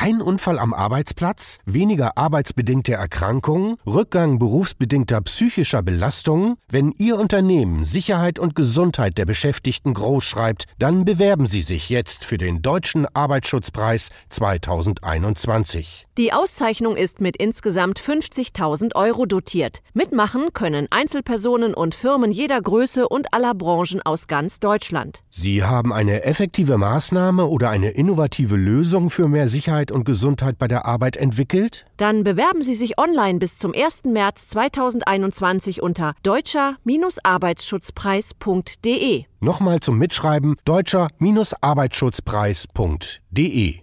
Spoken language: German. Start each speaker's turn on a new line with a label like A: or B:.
A: Kein Unfall am Arbeitsplatz, weniger arbeitsbedingte Erkrankungen, Rückgang berufsbedingter psychischer Belastungen. Wenn Ihr Unternehmen Sicherheit und Gesundheit der Beschäftigten großschreibt, dann bewerben Sie sich jetzt für den Deutschen Arbeitsschutzpreis 2021.
B: Die Auszeichnung ist mit insgesamt 50.000 Euro dotiert. Mitmachen können Einzelpersonen und Firmen jeder Größe und aller Branchen aus ganz Deutschland.
A: Sie haben eine effektive Maßnahme oder eine innovative Lösung für mehr Sicherheit und Gesundheit bei der Arbeit entwickelt?
B: Dann bewerben Sie sich online bis zum 1. März 2021 unter deutscher-arbeitsschutzpreis.de.
A: Nochmal zum Mitschreiben deutscher-arbeitsschutzpreis.de